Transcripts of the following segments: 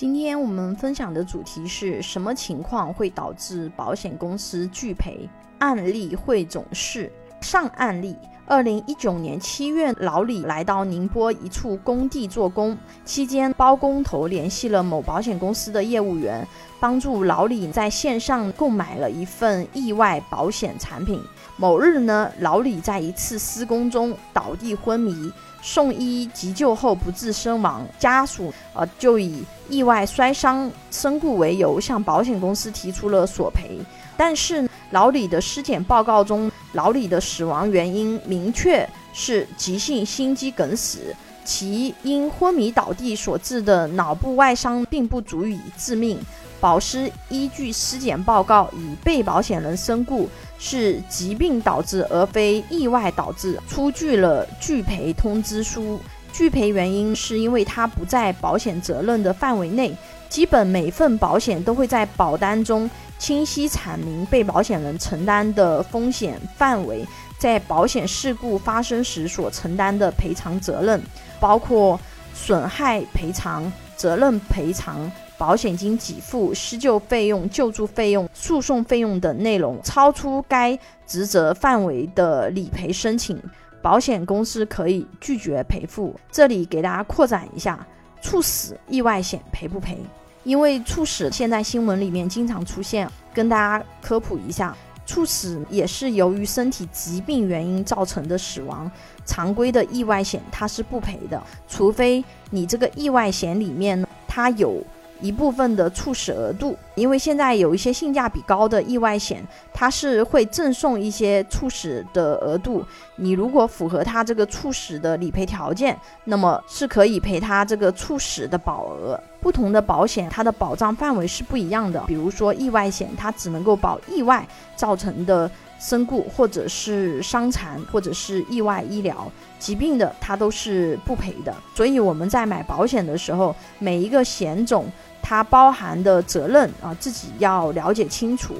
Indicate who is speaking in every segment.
Speaker 1: 今天我们分享的主题是什么情况会导致保险公司拒赔？案例汇总是上案例。二零一九年七月，老李来到宁波一处工地做工，期间包工头联系了某保险公司的业务员，帮助老李在线上购买了一份意外保险产品。某日呢，老李在一次施工中倒地昏迷，送医急救后不治身亡，家属呃就以意外摔伤身故为由向保险公司提出了索赔，但是。老李的尸检报告中，老李的死亡原因明确是急性心肌梗死，其因昏迷倒地所致的脑部外伤并不足以致命。保司依据尸检报告，以被保险人身故是疾病导致而非意外导致，出具了拒赔通知书。拒赔原因是因为他不在保险责任的范围内。基本每份保险都会在保单中清晰阐明被保险人承担的风险范围，在保险事故发生时所承担的赔偿责任，包括损害赔偿、责任赔偿、保险金给付、施救费用、救助费用、诉讼费用等内容。超出该职责范围的理赔申请，保险公司可以拒绝赔付。这里给大家扩展一下。猝死意外险赔不赔？因为猝死现在新闻里面经常出现，跟大家科普一下，猝死也是由于身体疾病原因造成的死亡，常规的意外险它是不赔的，除非你这个意外险里面它有。一部分的猝死额度，因为现在有一些性价比高的意外险，它是会赠送一些猝死的额度。你如果符合它这个猝死的理赔条件，那么是可以赔它这个猝死的保额。不同的保险，它的保障范围是不一样的。比如说意外险，它只能够保意外造成的。身故或者是伤残或者是意外医疗疾病的，它都是不赔的。所以我们在买保险的时候，每一个险种它包含的责任啊，自己要了解清楚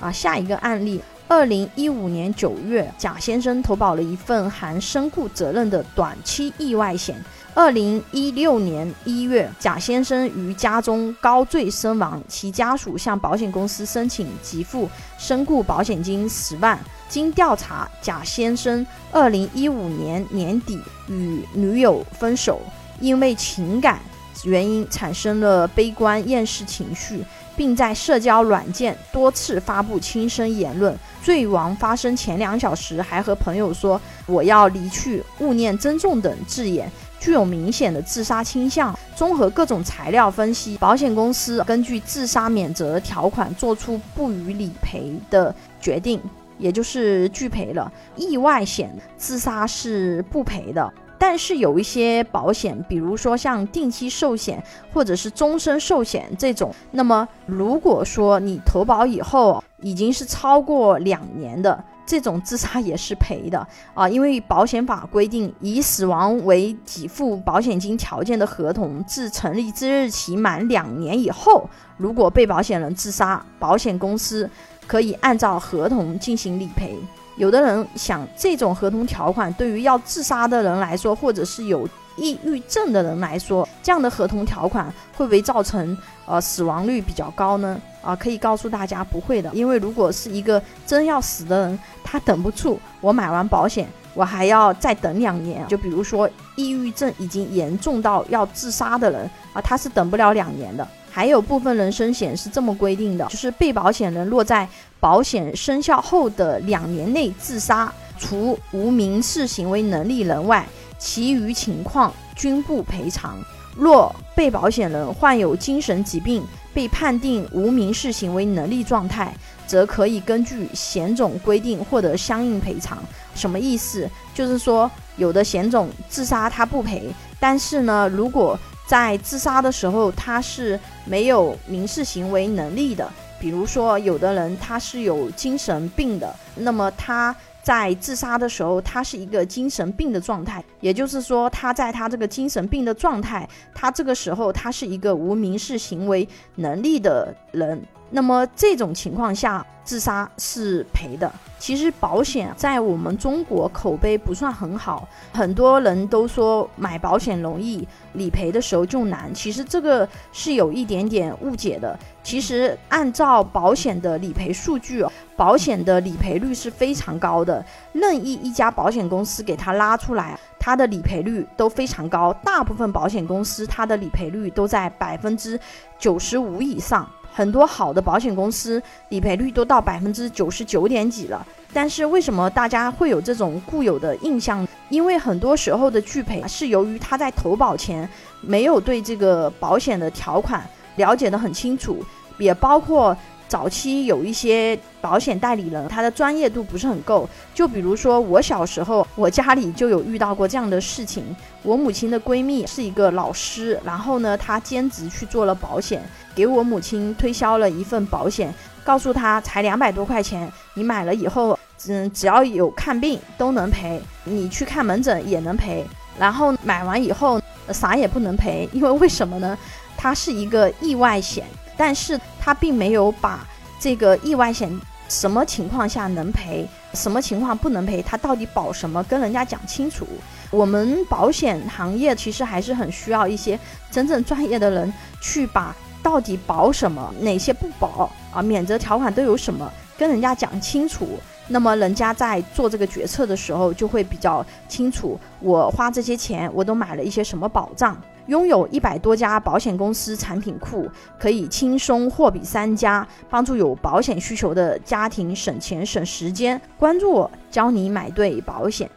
Speaker 1: 啊。下一个案例，二零一五年九月，贾先生投保了一份含身故责任的短期意外险。二零一六年一月，贾先生于家中高坠身亡，其家属向保险公司申请给付身故保险金十万。经调查，贾先生二零一五年年底与女友分手，因为情感原因产生了悲观厌世情绪，并在社交软件多次发布轻生言论。坠亡发生前两小时，还和朋友说“我要离去，勿念珍重”等字眼。具有明显的自杀倾向。综合各种材料分析，保险公司根据自杀免责条款做出不予理赔的决定，也就是拒赔了。意外险自杀是不赔的，但是有一些保险，比如说像定期寿险或者是终身寿险这种，那么如果说你投保以后已经是超过两年的。这种自杀也是赔的啊，因为保险法规定，以死亡为给付保险金条件的合同，自成立之日起满两年以后，如果被保险人自杀，保险公司可以按照合同进行理赔。有的人想，这种合同条款对于要自杀的人来说，或者是有抑郁症的人来说，这样的合同条款会不会造成呃死亡率比较高呢？啊，可以告诉大家不会的，因为如果是一个真要死的人，他等不住，我买完保险，我还要再等两年。就比如说抑郁症已经严重到要自杀的人啊，他是等不了两年的。还有部分人身险是这么规定的，就是被保险人若在保险生效后的两年内自杀，除无民事行为能力人外，其余情况均不赔偿。若被保险人患有精神疾病，被判定无民事行为能力状态，则可以根据险种规定获得相应赔偿。什么意思？就是说，有的险种自杀他不赔，但是呢，如果在自杀的时候他是没有民事行为能力的，比如说有的人他是有精神病的，那么他。在自杀的时候，他是一个精神病的状态，也就是说，他在他这个精神病的状态，他这个时候他是一个无民事行为能力的人，那么这种情况下，自杀是赔的。其实保险在我们中国口碑不算很好，很多人都说买保险容易，理赔的时候就难。其实这个是有一点点误解的。其实按照保险的理赔数据，保险的理赔率是非常高的任意一家保险公司给他拉出来，他的理赔率都非常高。大部分保险公司它的理赔率都在百分之九十五以上。很多好的保险公司理赔率都到百分之九十九点几了，但是为什么大家会有这种固有的印象？因为很多时候的拒赔是由于他在投保前没有对这个保险的条款了解得很清楚，也包括。早期有一些保险代理人，他的专业度不是很够。就比如说我小时候，我家里就有遇到过这样的事情。我母亲的闺蜜是一个老师，然后呢，她兼职去做了保险，给我母亲推销了一份保险，告诉她才两百多块钱，你买了以后，嗯，只要有看病都能赔，你去看门诊也能赔。然后买完以后啥也不能赔，因为为什么呢？它是一个意外险。但是他并没有把这个意外险什么情况下能赔，什么情况不能赔，他到底保什么，跟人家讲清楚。我们保险行业其实还是很需要一些真正专业的人去把到底保什么，哪些不保啊，免责条款都有什么，跟人家讲清楚。那么人家在做这个决策的时候就会比较清楚，我花这些钱我都买了一些什么保障。拥有一百多家保险公司产品库，可以轻松货比三家，帮助有保险需求的家庭省钱省时间。关注我，教你买对保险。